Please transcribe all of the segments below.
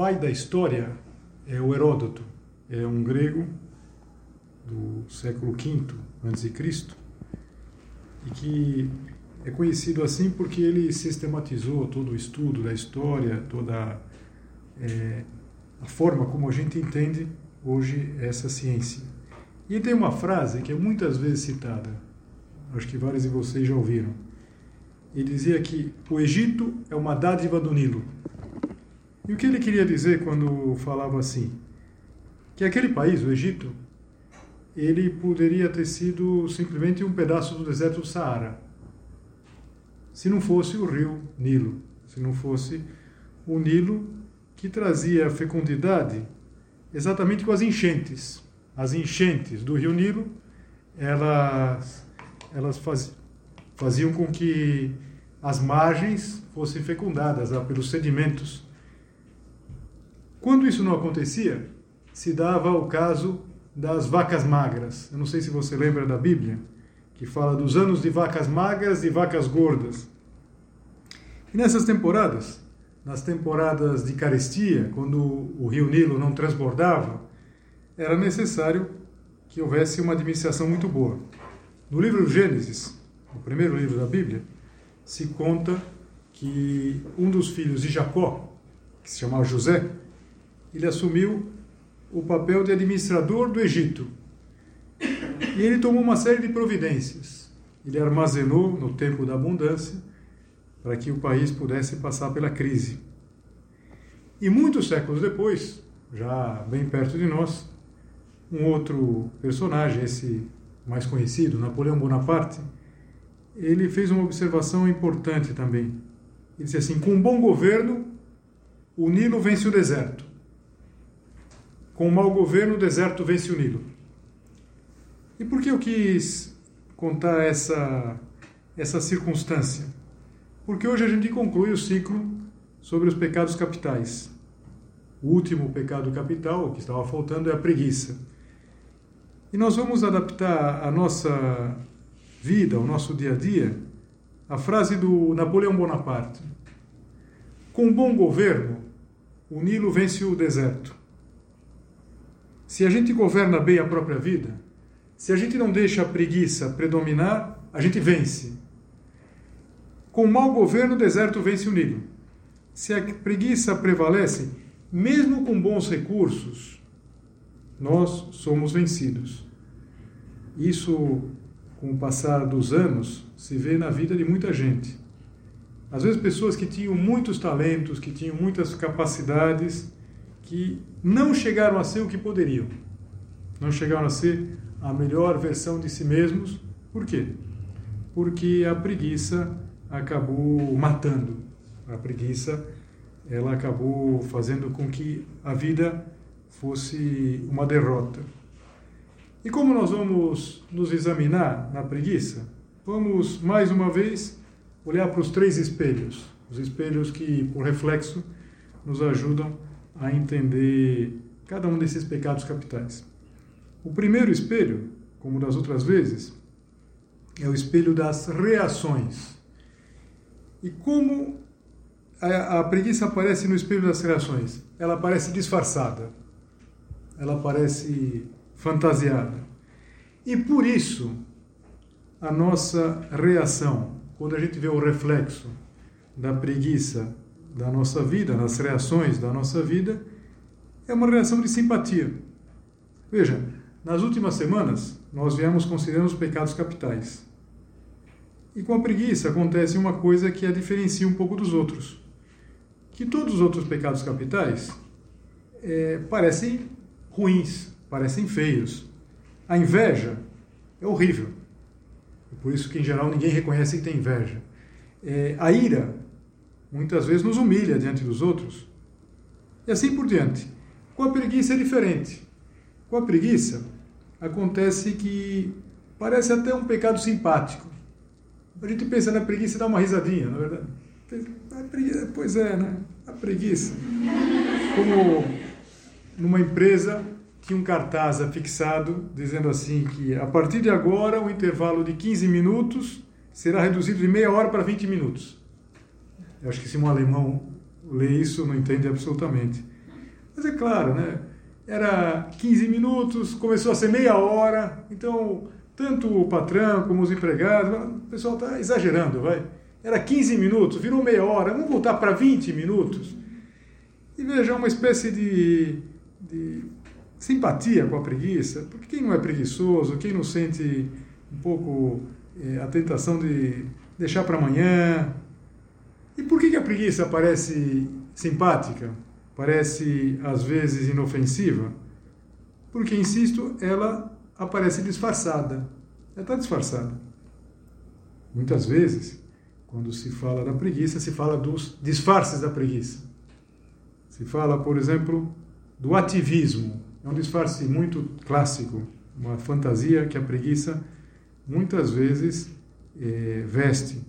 Pai da história é o Heródoto, é um grego do século V a.C. e que é conhecido assim porque ele sistematizou todo o estudo da história, toda é, a forma como a gente entende hoje essa ciência. E tem uma frase que é muitas vezes citada, acho que vários de vocês já ouviram. Ele dizia que o Egito é uma dádiva do Nilo. E o que ele queria dizer quando falava assim? Que aquele país, o Egito, ele poderia ter sido simplesmente um pedaço do deserto do Saara, se não fosse o rio Nilo, se não fosse o Nilo que trazia fecundidade exatamente com as enchentes. As enchentes do rio Nilo, elas, elas faz, faziam com que as margens fossem fecundadas ah, pelos sedimentos quando isso não acontecia, se dava o caso das vacas magras. Eu não sei se você lembra da Bíblia, que fala dos anos de vacas magras e vacas gordas. E nessas temporadas, nas temporadas de carestia, quando o rio Nilo não transbordava, era necessário que houvesse uma administração muito boa. No livro Gênesis, o primeiro livro da Bíblia, se conta que um dos filhos de Jacó, que se chamava José, ele assumiu o papel de administrador do Egito. E ele tomou uma série de providências. Ele armazenou no tempo da abundância para que o país pudesse passar pela crise. E muitos séculos depois, já bem perto de nós, um outro personagem, esse mais conhecido, Napoleão Bonaparte, ele fez uma observação importante também. Ele disse assim: com um bom governo, o Nilo vence o deserto. Com o mau governo, o deserto vence o Nilo. E por que eu quis contar essa, essa circunstância? Porque hoje a gente conclui o ciclo sobre os pecados capitais. O último pecado capital, o que estava faltando, é a preguiça. E nós vamos adaptar a nossa vida, o nosso dia a dia, a frase do Napoleão Bonaparte: Com bom governo, o Nilo vence o deserto. Se a gente governa bem a própria vida, se a gente não deixa a preguiça predominar, a gente vence. Com mau governo, o deserto vence o Nilo. Se a preguiça prevalece, mesmo com bons recursos, nós somos vencidos. Isso, com o passar dos anos, se vê na vida de muita gente. Às vezes, pessoas que tinham muitos talentos, que tinham muitas capacidades, que não chegaram a ser o que poderiam. Não chegaram a ser a melhor versão de si mesmos. Por quê? Porque a preguiça acabou matando. A preguiça ela acabou fazendo com que a vida fosse uma derrota. E como nós vamos nos examinar na preguiça? Vamos mais uma vez olhar para os três espelhos, os espelhos que, por reflexo, nos ajudam a entender cada um desses pecados capitais. O primeiro espelho, como das outras vezes, é o espelho das reações. E como a, a preguiça aparece no espelho das reações? Ela aparece disfarçada, ela aparece fantasiada. E por isso, a nossa reação, quando a gente vê o reflexo da preguiça da nossa vida, nas reações da nossa vida, é uma reação de simpatia. Veja, nas últimas semanas nós viemos considerando os pecados capitais. E com a preguiça acontece uma coisa que a diferencia um pouco dos outros. Que todos os outros pecados capitais é, parecem ruins, parecem feios. A inveja é horrível. Por isso que, em geral, ninguém reconhece que tem inveja. É, a ira, muitas vezes, nos humilha diante dos outros. E assim por diante. Com a preguiça é diferente. Com a preguiça, acontece que parece até um pecado simpático. A gente pensa na preguiça e dá uma risadinha, na verdade. Preguiça, pois é, né? A preguiça. Como numa empresa tinha um cartaz afixado dizendo assim que a partir de agora o intervalo de 15 minutos será reduzido de meia hora para 20 minutos. Eu acho que se um alemão lê isso não entende absolutamente. Mas é claro, né? Era 15 minutos, começou a ser meia hora, então tanto o patrão como os empregados, o pessoal está exagerando, vai. Era 15 minutos, virou meia hora, vamos voltar para 20 minutos. E veja, uma espécie de, de simpatia com a preguiça, porque quem não é preguiçoso, quem não sente um pouco é, a tentação de deixar para amanhã. E por que, a preguiça parece simpática? Parece às vezes inofensiva? Porque, insisto, ela aparece disfarçada. Ela está disfarçada. Muitas vezes, quando se fala da preguiça, se fala dos disfarces da preguiça. Se fala, por exemplo, do ativismo. É um disfarce muito clássico, uma fantasia que a preguiça muitas vezes é, veste.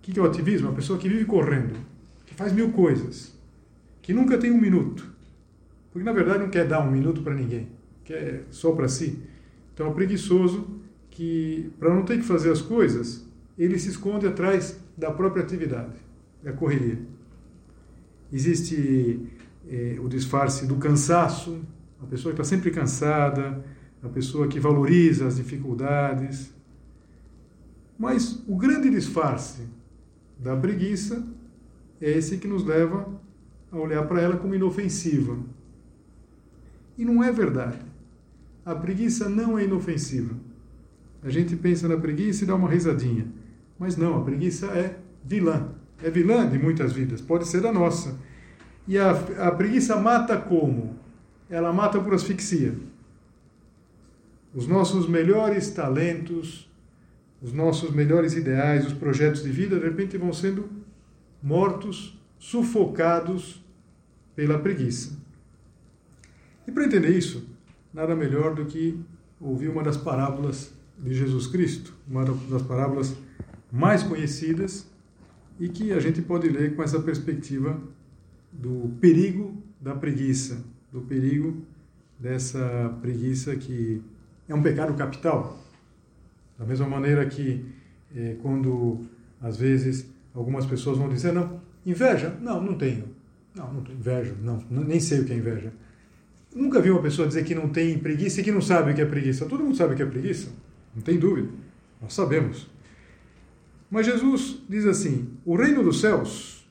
O que é o ativismo? A pessoa que vive correndo, que faz mil coisas, que nunca tem um minuto. Porque na verdade não quer dar um minuto para ninguém, quer só para si. Então é preguiçoso que, para não ter que fazer as coisas, ele se esconde atrás da própria atividade, da correria. Existe é, o disfarce do cansaço, a pessoa que está sempre cansada, a pessoa que valoriza as dificuldades. Mas o grande disfarce da preguiça é esse que nos leva a olhar para ela como inofensiva. E não é verdade. A preguiça não é inofensiva. A gente pensa na preguiça e dá uma risadinha. Mas não, a preguiça é vilã. É vilã de muitas vidas, pode ser da nossa. E a, a preguiça mata como? ela mata por asfixia. Os nossos melhores talentos, os nossos melhores ideais, os projetos de vida, de repente vão sendo mortos, sufocados pela preguiça. E para entender isso, nada melhor do que ouvir uma das parábolas de Jesus Cristo, uma das parábolas mais conhecidas e que a gente pode ler com essa perspectiva do perigo da preguiça, do perigo dessa preguiça que é um pecado capital. Da mesma maneira que eh, quando às vezes algumas pessoas vão dizer não, inveja? Não, não tenho. Não, não tenho inveja, não, nem sei o que é inveja. Nunca vi uma pessoa dizer que não tem preguiça e que não sabe o que é preguiça. Todo mundo sabe o que é preguiça, não tem dúvida. Nós sabemos. Mas Jesus diz assim: o reino dos céus,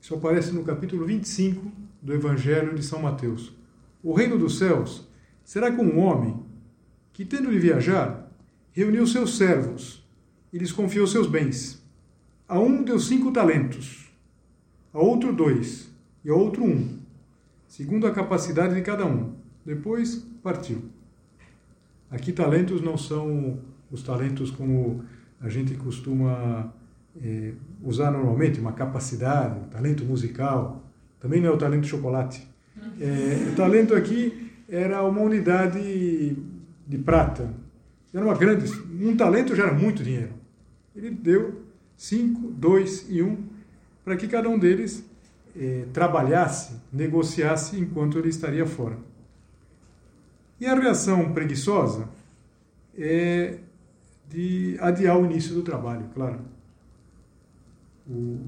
isso aparece no capítulo 25 do Evangelho de São Mateus. O reino dos céus será como um homem que, tendo de viajar, reuniu seus servos e lhes confiou seus bens. A um deu cinco talentos, a outro dois e a outro um, segundo a capacidade de cada um. Depois partiu. Aqui talentos não são os talentos como a gente costuma é, usar normalmente, uma capacidade, um talento musical, também não é o talento de chocolate. É, o talento aqui era uma unidade de prata. Era uma grande. Um talento já era muito dinheiro. Ele deu cinco, dois e um, para que cada um deles é, trabalhasse, negociasse enquanto ele estaria fora. E a reação preguiçosa é de adiar o início do trabalho, claro. O,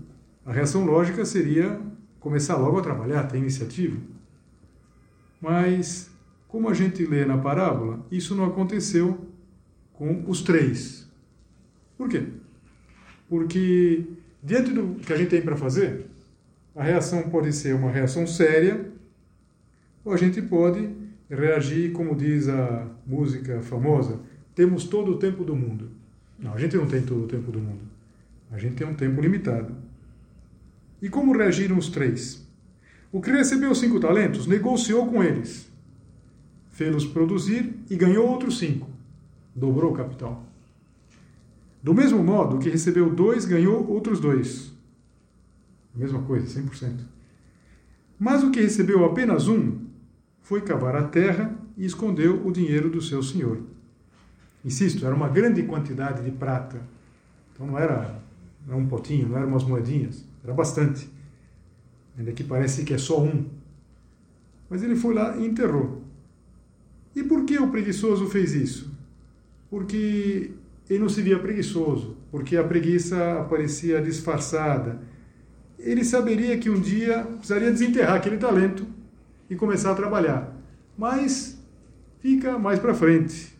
a reação lógica seria começar logo a trabalhar, ter iniciativa. Mas, como a gente lê na parábola, isso não aconteceu com os três. Por quê? Porque, diante do que a gente tem para fazer, a reação pode ser uma reação séria, ou a gente pode reagir, como diz a música famosa, temos todo o tempo do mundo. Não, a gente não tem todo o tempo do mundo. A gente tem um tempo limitado. E como reagiram os três? O que recebeu cinco talentos negociou com eles, fê-los produzir e ganhou outros cinco. Dobrou o capital. Do mesmo modo, o que recebeu dois ganhou outros dois. Mesma coisa, 100%. Mas o que recebeu apenas um foi cavar a terra e escondeu o dinheiro do seu senhor. Insisto, era uma grande quantidade de prata. Então não era, era um potinho, não eram umas moedinhas, era bastante. Ainda que parece que é só um. Mas ele foi lá e enterrou. E por que o preguiçoso fez isso? Porque ele não se via preguiçoso, porque a preguiça aparecia disfarçada. Ele saberia que um dia precisaria desenterrar aquele talento e começar a trabalhar. Mas fica mais para frente.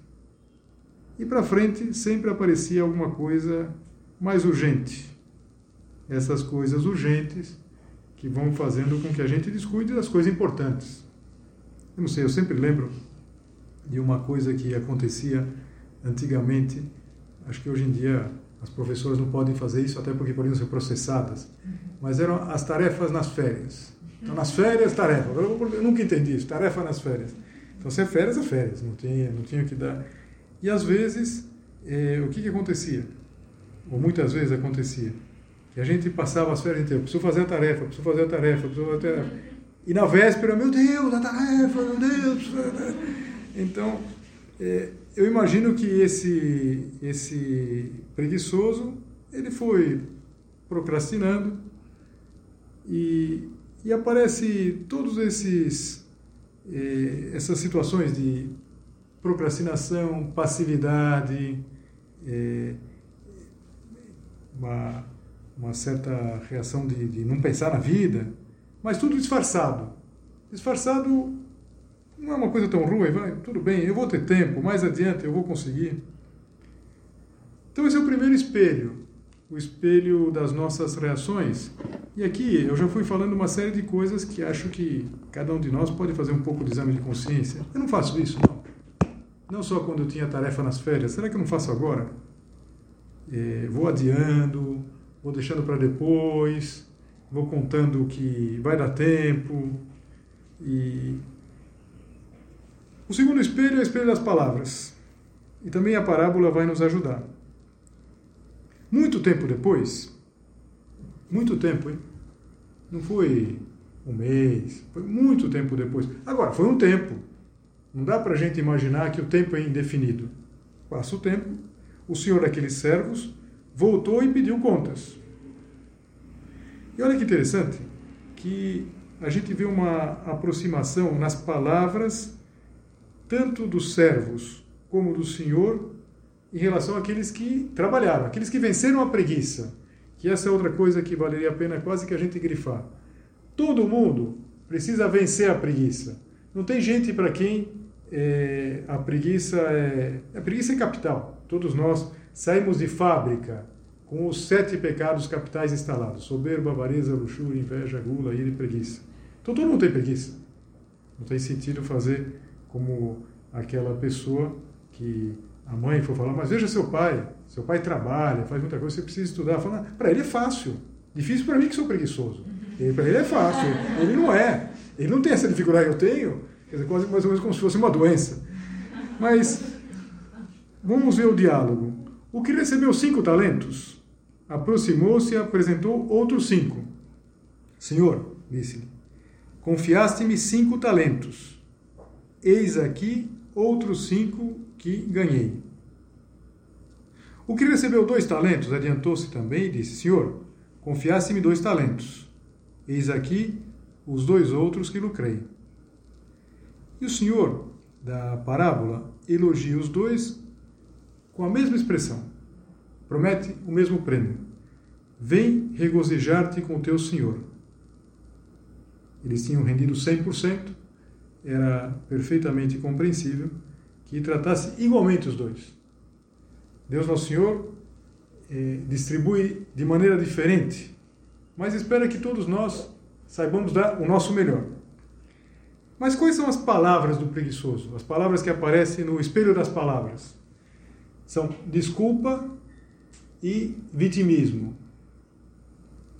E para frente sempre aparecia alguma coisa mais urgente. Essas coisas urgentes que vão fazendo com que a gente descuide das coisas importantes. Eu não sei, eu sempre lembro de uma coisa que acontecia antigamente. Acho que hoje em dia as professoras não podem fazer isso, até porque poderiam ser processadas. Mas eram as tarefas nas férias. Então, nas férias, tarefa. Eu nunca entendi isso, tarefa nas férias. Então, se é férias, é férias, não tinha, não tinha que dar. E às vezes, eh, o que, que acontecia? Ou muitas vezes acontecia, que a gente passava as férias inteiras, preciso fazer a tarefa, preciso fazer a tarefa, preciso fazer a tarefa. E na véspera, meu Deus, a tarefa, meu Deus. Então, eh, eu imagino que esse, esse preguiçoso, ele foi procrastinando e e aparece todos esses eh, essas situações de procrastinação, passividade, eh, uma, uma certa reação de, de não pensar na vida, mas tudo disfarçado. Disfarçado não é uma coisa tão ruim, vai, tudo bem, eu vou ter tempo, mais adiante eu vou conseguir. Então esse é o primeiro espelho o espelho das nossas reações. E aqui eu já fui falando uma série de coisas que acho que cada um de nós pode fazer um pouco de exame de consciência. Eu não faço isso, não. Não só quando eu tinha tarefa nas férias. Será que eu não faço agora? É, vou adiando, vou deixando para depois, vou contando que vai dar tempo. E o segundo espelho é o espelho das palavras. E também a parábola vai nos ajudar. Muito tempo depois, muito tempo, hein? Não foi um mês, foi muito tempo depois. Agora, foi um tempo. Não dá para a gente imaginar que o tempo é indefinido. Passa o tempo, o senhor daqueles servos voltou e pediu contas. E olha que interessante, que a gente vê uma aproximação nas palavras, tanto dos servos como do senhor, em relação àqueles que trabalharam, aqueles que venceram a preguiça. Que essa é outra coisa que valeria a pena quase que a gente grifar. Todo mundo precisa vencer a preguiça. Não tem gente para quem é, a preguiça é. A preguiça é capital. Todos nós saímos de fábrica com os sete pecados capitais instalados: soberba, avareza, luxúria, inveja, gula, ira e preguiça. Então todo mundo tem preguiça. Não tem sentido fazer como aquela pessoa que a mãe for falar, mas veja seu pai, seu pai trabalha, faz muita coisa, você precisa estudar. Para ele é fácil. Difícil para mim que sou preguiçoso. Para ele é fácil. Ele não é. Ele não tem essa dificuldade que eu tenho, quer dizer, quase mais ou menos como se fosse uma doença. Mas vamos ver o diálogo. O que recebeu cinco talentos aproximou-se e apresentou outros cinco. Senhor, disse-lhe, confiaste-me cinco talentos. Eis aqui outros cinco que ganhei. O que recebeu dois talentos adiantou-se também e disse: Senhor, confiaste-me dois talentos. Eis aqui os dois outros que lucrei. E o Senhor, da parábola, elogia os dois com a mesma expressão. Promete o mesmo prêmio. Vem regozijar-te com o teu Senhor. Eles tinham rendido 100%, era perfeitamente compreensível que tratasse igualmente os dois. Deus Nosso Senhor eh, distribui de maneira diferente, mas espera que todos nós saibamos dar o nosso melhor. Mas quais são as palavras do preguiçoso? As palavras que aparecem no espelho das palavras são desculpa e vitimismo.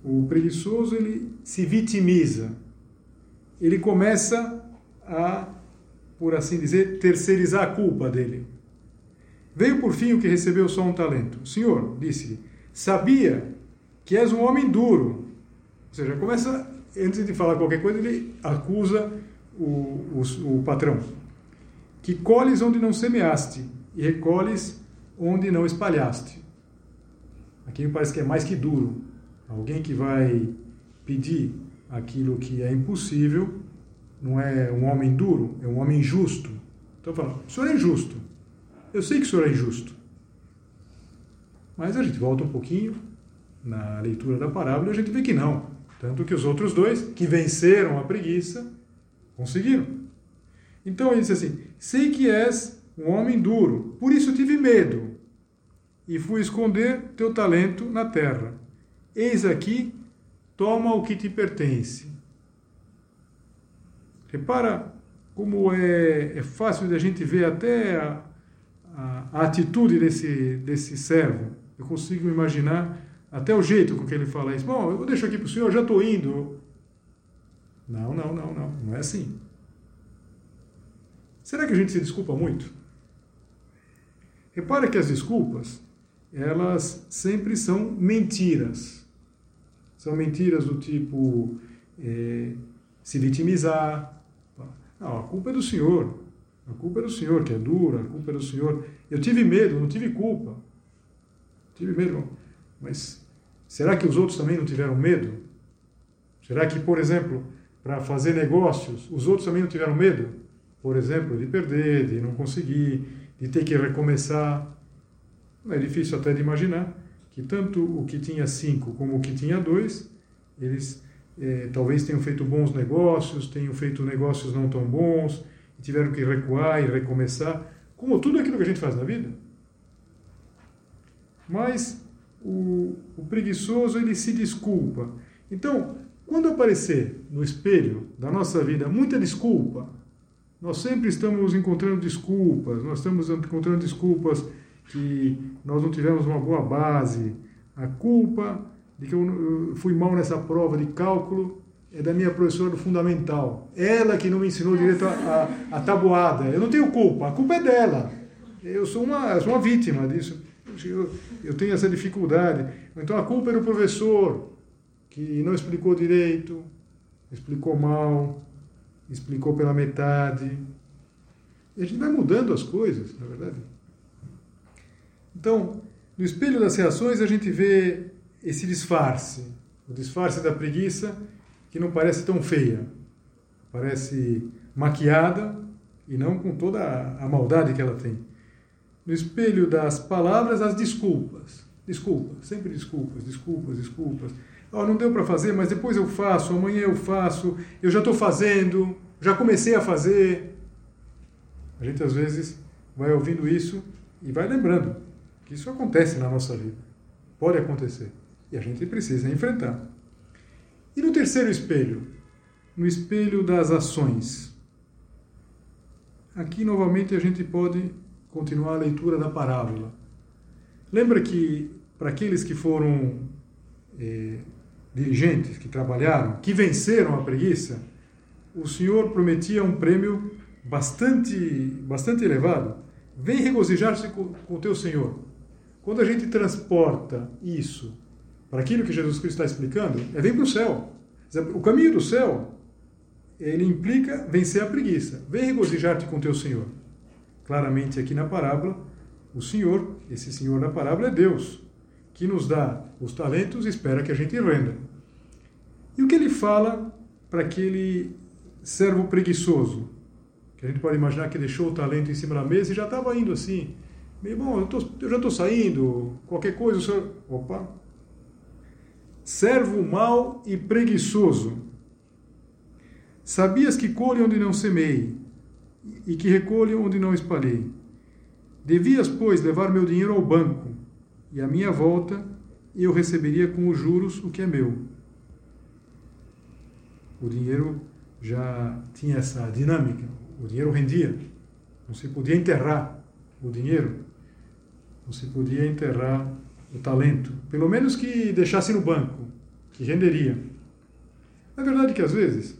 O preguiçoso ele se vitimiza. Ele começa a, por assim dizer, terceirizar a culpa dele. Veio por fim o que recebeu só um talento. Senhor, disse-lhe, sabia que és um homem duro. Ou seja, começa, antes de falar qualquer coisa, ele acusa o, o, o patrão. Que colhes onde não semeaste e recolhes onde não espalhaste. Aqui me parece que é mais que duro. Alguém que vai pedir aquilo que é impossível não é um homem duro, é um homem justo. Então fala, o senhor é injusto. Eu sei que o senhor é injusto. Mas a gente volta um pouquinho na leitura da parábola e a gente vê que não. Tanto que os outros dois, que venceram a preguiça, conseguiram. Então ele disse assim: Sei que és um homem duro, por isso tive medo e fui esconder teu talento na terra. Eis aqui, toma o que te pertence. Repara como é, é fácil de a gente ver até a, a, a atitude desse, desse servo. Eu consigo imaginar até o jeito com que ele fala isso. Bom, eu deixo aqui para o senhor, já estou indo. Não, não, não, não. Não é assim. Será que a gente se desculpa muito? Repara que as desculpas, elas sempre são mentiras. São mentiras do tipo é, se vitimizar. Não, a culpa é do senhor. A culpa é do senhor, que é dura, a culpa é do senhor. Eu tive medo, não tive culpa. Tive medo. Mas será que os outros também não tiveram medo? Será que, por exemplo, para fazer negócios, os outros também não tiveram medo? Por exemplo, de perder, de não conseguir, de ter que recomeçar. É difícil até de imaginar que tanto o que tinha cinco como o que tinha dois, eles eh, talvez tenham feito bons negócios, tenham feito negócios não tão bons, tiveram que recuar e recomeçar, como tudo aquilo que a gente faz na vida. Mas o, o preguiçoso ele se desculpa. Então, quando aparecer no espelho da nossa vida muita desculpa, nós sempre estamos encontrando desculpas, nós estamos encontrando desculpas que nós não tivemos uma boa base, a culpa de que eu fui mal nessa prova de cálculo é da minha professora do fundamental. Ela que não me ensinou direito a, a, a tabuada. Eu não tenho culpa, a culpa é dela. Eu sou uma, eu sou uma vítima disso. Eu, eu tenho essa dificuldade. Então a culpa é do professor, que não explicou direito, explicou mal, explicou pela metade. E a gente vai mudando as coisas, na verdade. Então, no espelho das reações, a gente vê esse disfarce o disfarce da preguiça que não parece tão feia. Parece maquiada e não com toda a maldade que ela tem. No espelho das palavras, as desculpas. Desculpas, sempre desculpas, desculpas, desculpas. Oh, não deu para fazer, mas depois eu faço, amanhã eu faço, eu já estou fazendo, já comecei a fazer. A gente às vezes vai ouvindo isso e vai lembrando que isso acontece na nossa vida. Pode acontecer. A gente precisa enfrentar. E no terceiro espelho? No espelho das ações. Aqui novamente a gente pode continuar a leitura da parábola. Lembra que para aqueles que foram é, dirigentes, que trabalharam, que venceram a preguiça, o Senhor prometia um prêmio bastante, bastante elevado. Vem regozijar-se com o teu Senhor. Quando a gente transporta isso para aquilo que Jesus Cristo está explicando, é vem para o céu. O caminho do céu, ele implica vencer a preguiça. Vem regozijar-te com teu Senhor. Claramente aqui na parábola, o Senhor, esse Senhor da parábola é Deus, que nos dá os talentos e espera que a gente renda. E o que ele fala para aquele servo preguiçoso? Que a gente pode imaginar que deixou o talento em cima da mesa e já estava indo assim. Meu irmão, eu, tô, eu já estou saindo, qualquer coisa, o senhor. Opa, servo mau e preguiçoso. Sabias que colhe onde não semei, e que recolhe onde não espalhei. Devias, pois, levar meu dinheiro ao banco, e à minha volta eu receberia com os juros o que é meu. o dinheiro já tinha essa dinâmica. O dinheiro rendia. Não se podia enterrar o dinheiro. Não se podia enterrar o talento. Pelo menos que deixasse no banco, que renderia. Na verdade que às vezes,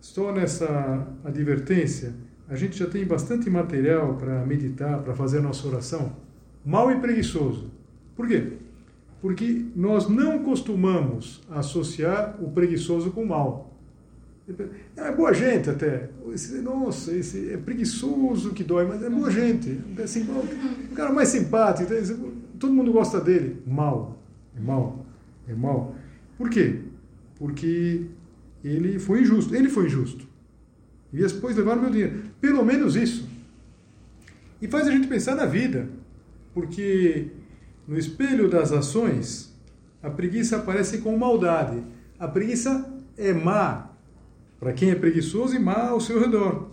só nessa advertência, a gente já tem bastante material para meditar, para fazer a nossa oração. Mal e preguiçoso. Por quê? Porque nós não costumamos associar o preguiçoso com o mal. É boa gente até. Esse, nossa, esse é preguiçoso que dói, mas é boa gente. Assim, o cara mais simpático, todo mundo gosta dele. Mal. É mal. É mal. Por quê? Porque ele foi injusto. Ele foi injusto. E depois levaram meu dinheiro. Pelo menos isso. E faz a gente pensar na vida. Porque no espelho das ações, a preguiça aparece com maldade. A preguiça é má para quem é preguiçoso e má ao seu redor.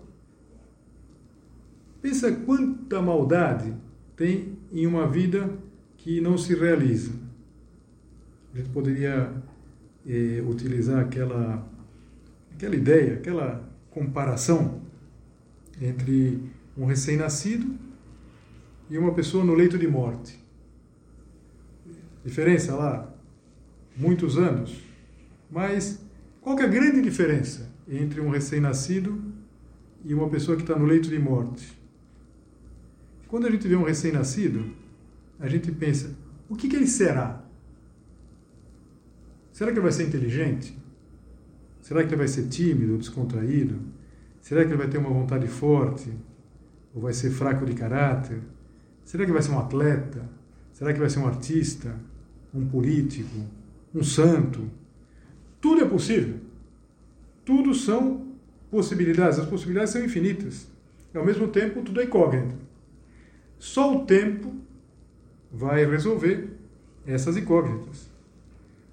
Pensa quanta maldade tem em uma vida que não se realiza. A gente poderia eh, utilizar aquela, aquela ideia, aquela comparação entre um recém-nascido e uma pessoa no leito de morte. Diferença lá, muitos anos. Mas qual é a grande diferença entre um recém-nascido e uma pessoa que está no leito de morte? Quando a gente vê um recém-nascido, a gente pensa: o que, que ele será? Será que ele vai ser inteligente? Será que ele vai ser tímido, descontraído? Será que ele vai ter uma vontade forte? Ou vai ser fraco de caráter? Será que vai ser um atleta? Será que vai ser um artista? Um político? Um santo? Tudo é possível. Tudo são possibilidades. As possibilidades são infinitas. E, ao mesmo tempo, tudo é incógnito. Só o tempo vai resolver essas incógnitas.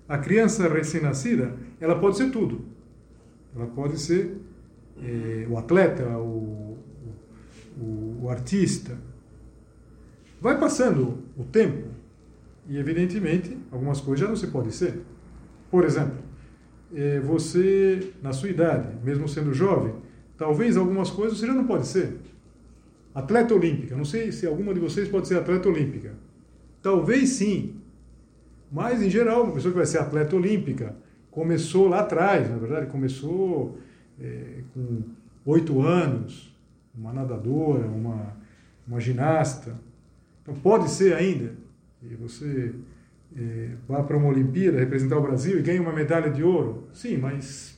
A criança recém-nascida, ela pode ser tudo. Ela pode ser é, o atleta, o, o, o artista. Vai passando o tempo e, evidentemente, algumas coisas já não se pode ser. Por exemplo, é, você, na sua idade, mesmo sendo jovem, talvez algumas coisas você já não pode ser. Atleta olímpica, não sei se alguma de vocês pode ser atleta olímpica. Talvez sim, mas em geral, uma pessoa que vai ser atleta olímpica começou lá atrás, na verdade, começou é, com oito anos, uma nadadora, uma, uma ginasta. Então pode ser ainda, e você é, vá para uma Olimpíada representar o Brasil e ganhe uma medalha de ouro. Sim, mas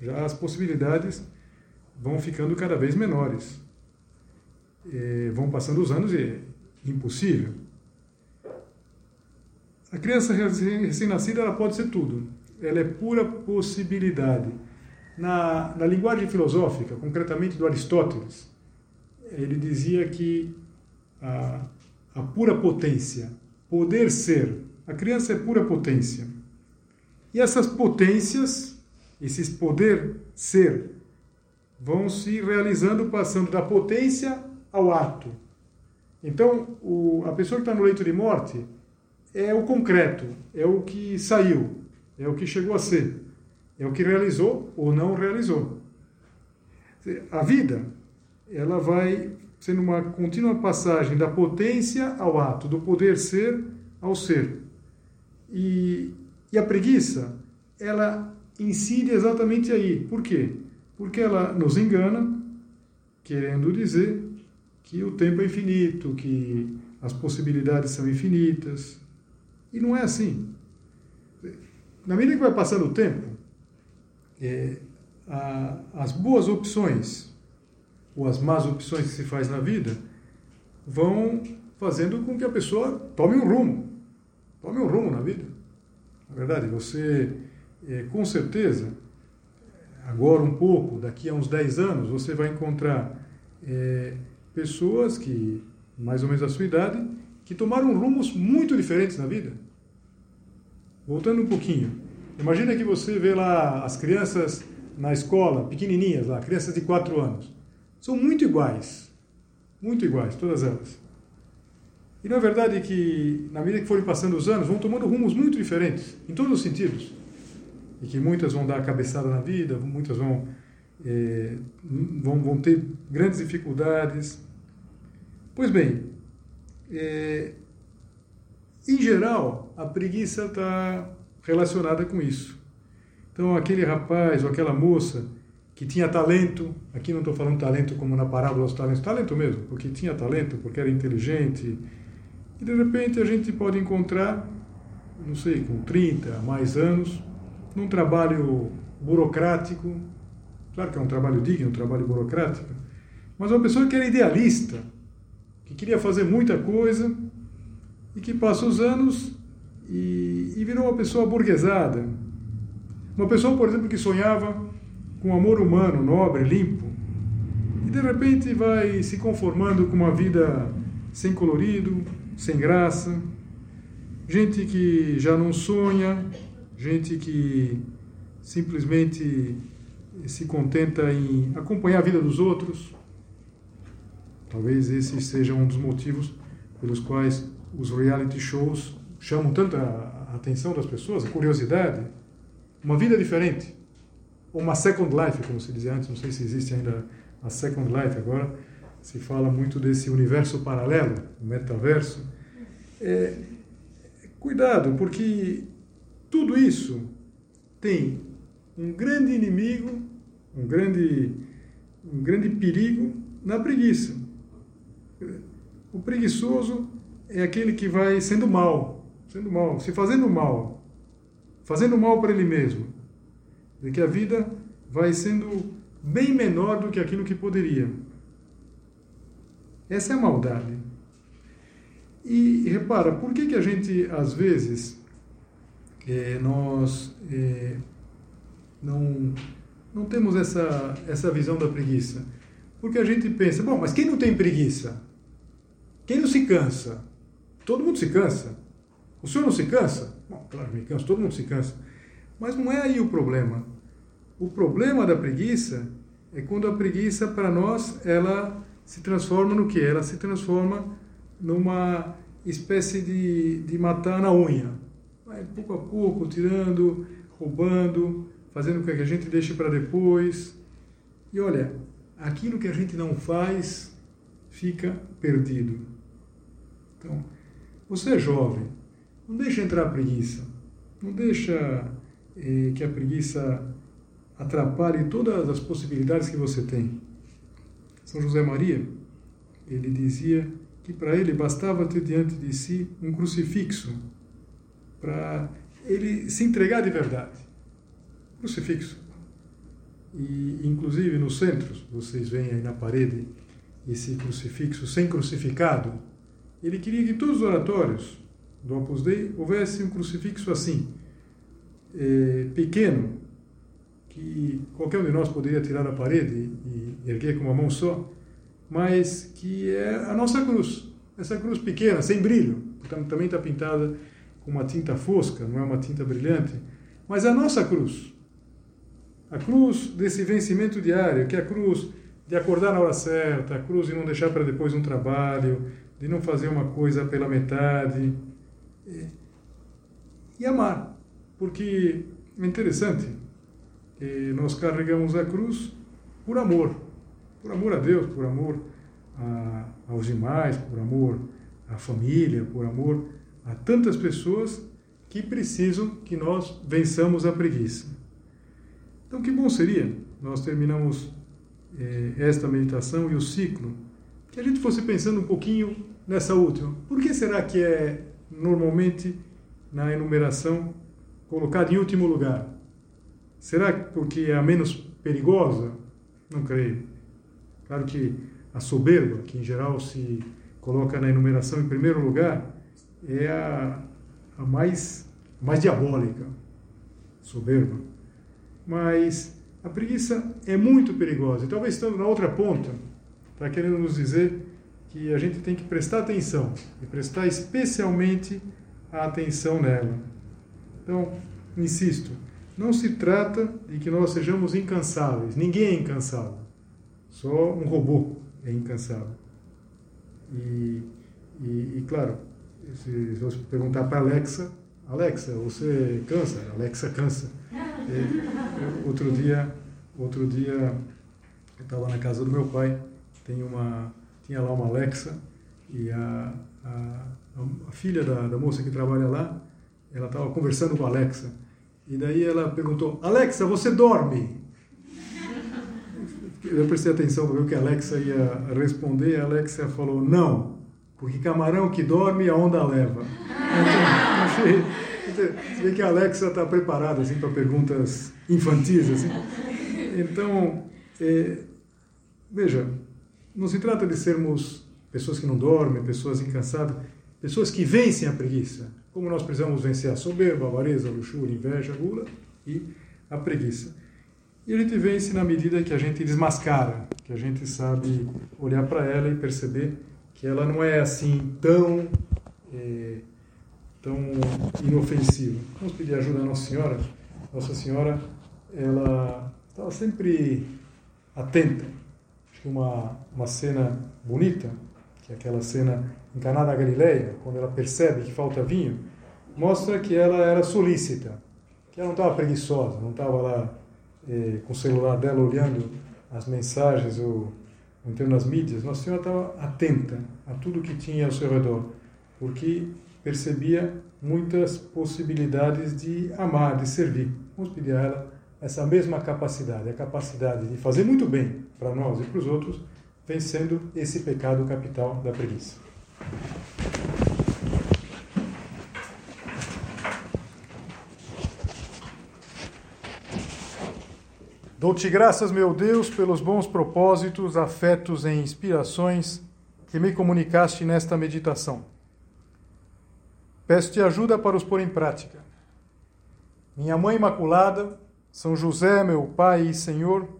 já as possibilidades vão ficando cada vez menores. É, vão passando os anos e é impossível. A criança recém-nascida ela pode ser tudo. Ela é pura possibilidade. Na, na linguagem filosófica, concretamente do Aristóteles, ele dizia que a, a pura potência, poder ser, a criança é pura potência. E essas potências, esses poder ser, vão se realizando passando da potência ao ato. Então, o, a pessoa que está no leito de morte é o concreto, é o que saiu, é o que chegou a ser, é o que realizou ou não realizou. A vida, ela vai sendo uma contínua passagem da potência ao ato, do poder ser ao ser. E, e a preguiça, ela incide exatamente aí. Por quê? Porque ela nos engana, querendo dizer que o tempo é infinito, que as possibilidades são infinitas. E não é assim. Na medida que vai passando o tempo, é, a, as boas opções ou as más opções que se faz na vida vão fazendo com que a pessoa tome um rumo. Tome um rumo na vida. Na verdade, você, é, com certeza, agora um pouco, daqui a uns 10 anos, você vai encontrar é, pessoas que, mais ou menos a sua idade, que tomaram rumos muito diferentes na vida. Voltando um pouquinho, imagina que você vê lá as crianças na escola, pequenininhas lá, crianças de 4 anos. São muito iguais, muito iguais, todas elas. E não é verdade que, na medida que forem passando os anos, vão tomando rumos muito diferentes, em todos os sentidos. e que muitas vão dar cabeçada na vida, muitas vão, é, vão, vão ter grandes dificuldades. Pois bem, é, em geral, a preguiça está relacionada com isso. Então, aquele rapaz ou aquela moça que tinha talento, aqui não estou falando talento como na parábola dos talentos, talento mesmo, porque tinha talento, porque era inteligente, e de repente a gente pode encontrar, não sei, com 30, mais anos, num trabalho burocrático, claro que é um trabalho digno, um trabalho burocrático, mas uma pessoa que era idealista, que queria fazer muita coisa e que passa os anos e, e virou uma pessoa burguesada. Uma pessoa, por exemplo, que sonhava com amor humano, nobre, limpo, e de repente vai se conformando com uma vida sem colorido, sem graça, gente que já não sonha, gente que simplesmente se contenta em acompanhar a vida dos outros. Talvez esse seja um dos motivos pelos quais os reality shows chamam tanta atenção das pessoas, a curiosidade, uma vida diferente, uma second life, como se dizia antes, não sei se existe ainda a second life agora, se fala muito desse universo paralelo, o metaverso. É, cuidado, porque tudo isso tem um grande inimigo, um grande, um grande perigo na preguiça. O preguiçoso é aquele que vai sendo mal, sendo mal, se fazendo mal, fazendo mal para ele mesmo, de que a vida vai sendo bem menor do que aquilo que poderia. Essa é a maldade. E repara, por que, que a gente, às vezes, é, nós é, não, não temos essa, essa visão da preguiça? Porque a gente pensa, bom, mas quem não tem preguiça? Quem não se cansa? Todo mundo se cansa. O senhor não se cansa? Bom, claro, me canso, todo mundo se cansa. Mas não é aí o problema. O problema da preguiça é quando a preguiça, para nós, ela se transforma no que? Ela se transforma numa espécie de, de matar na unha. Vai pouco a pouco, tirando, roubando, fazendo com que a gente deixe para depois. E olha, aquilo que a gente não faz fica perdido. Então, você é jovem, não deixa entrar a preguiça, não deixa eh, que a preguiça atrapalhe todas as possibilidades que você tem. São José Maria, ele dizia que para ele bastava ter diante de si um crucifixo para ele se entregar de verdade. Crucifixo. E, inclusive, nos centros, vocês veem aí na parede esse crucifixo sem crucificado. Ele queria que todos os oratórios do Opus Dei houvesse um crucifixo assim, é, pequeno, que qualquer um de nós poderia tirar da parede e erguer com uma mão só, mas que é a nossa cruz. Essa cruz pequena, sem brilho, também está pintada com uma tinta fosca, não é uma tinta brilhante, mas é a nossa cruz. A cruz desse vencimento diário, que é a cruz de acordar na hora certa, a cruz de não deixar para depois um trabalho, de não fazer uma coisa pela metade. E, amar. Porque é interessante, nós carregamos a cruz por amor. Por amor a Deus, por amor a, aos demais, por amor à família, por amor a tantas pessoas que precisam que nós vençamos a preguiça. Então, que bom seria nós terminamos eh, esta meditação e o ciclo, que a gente fosse pensando um pouquinho nessa última. Por que será que é normalmente na enumeração colocada em último lugar? Será porque é a menos perigosa? Não creio. Claro que a soberba, que em geral se coloca na enumeração em primeiro lugar, é a, a mais, mais diabólica. Soberba. Mas a preguiça é muito perigosa. E talvez estando na outra ponta, está querendo nos dizer que a gente tem que prestar atenção e prestar especialmente a atenção nela. Então, insisto, não se trata de que nós sejamos incansáveis. Ninguém é incansável. Só um robô é incansável. E, e, e claro, se você perguntar para Alexa, Alexa, você cansa? Alexa cansa. E, outro dia, outro dia, eu estava na casa do meu pai, tem uma, tinha lá uma Alexa e a, a, a filha da, da moça que trabalha lá, ela estava conversando com a Alexa. E daí ela perguntou: Alexa, você dorme? Eu prestei atenção para ver o que a Alexa ia responder. A Alexa falou: Não, porque camarão que dorme a onda leva. Você vê que a Alexa está preparada assim, para perguntas infantis. Assim. Então, é, veja, não se trata de sermos pessoas que não dormem, pessoas incansadas, pessoas que vencem a preguiça. Como nós precisamos vencer a soberba, a avareza, a luxúria, a inveja, a gula e a preguiça. E a gente vence na medida que a gente desmascara, que a gente sabe olhar para ela e perceber que ela não é assim tão, é, tão inofensiva. Vamos pedir ajuda à Nossa Senhora. Nossa Senhora, ela estava sempre atenta. Que uma, uma cena bonita, que é aquela cena em Caná da Galileia, quando ela percebe que falta vinho, mostra que ela era solícita, que ela não estava preguiçosa, não estava lá eh, com o celular dela olhando as mensagens ou entrando nas mídias. Nossa Senhora estava atenta a tudo que tinha ao seu redor, porque percebia muitas possibilidades de amar, de servir. Vamos pedir a ela essa mesma capacidade, a capacidade de fazer muito bem para nós e para os outros, vencendo esse pecado capital da preguiça. Dou-te graças, meu Deus, pelos bons propósitos, afetos e inspirações que me comunicaste nesta meditação. Peço-te ajuda para os pôr em prática. Minha Mãe Imaculada, São José, meu Pai e Senhor,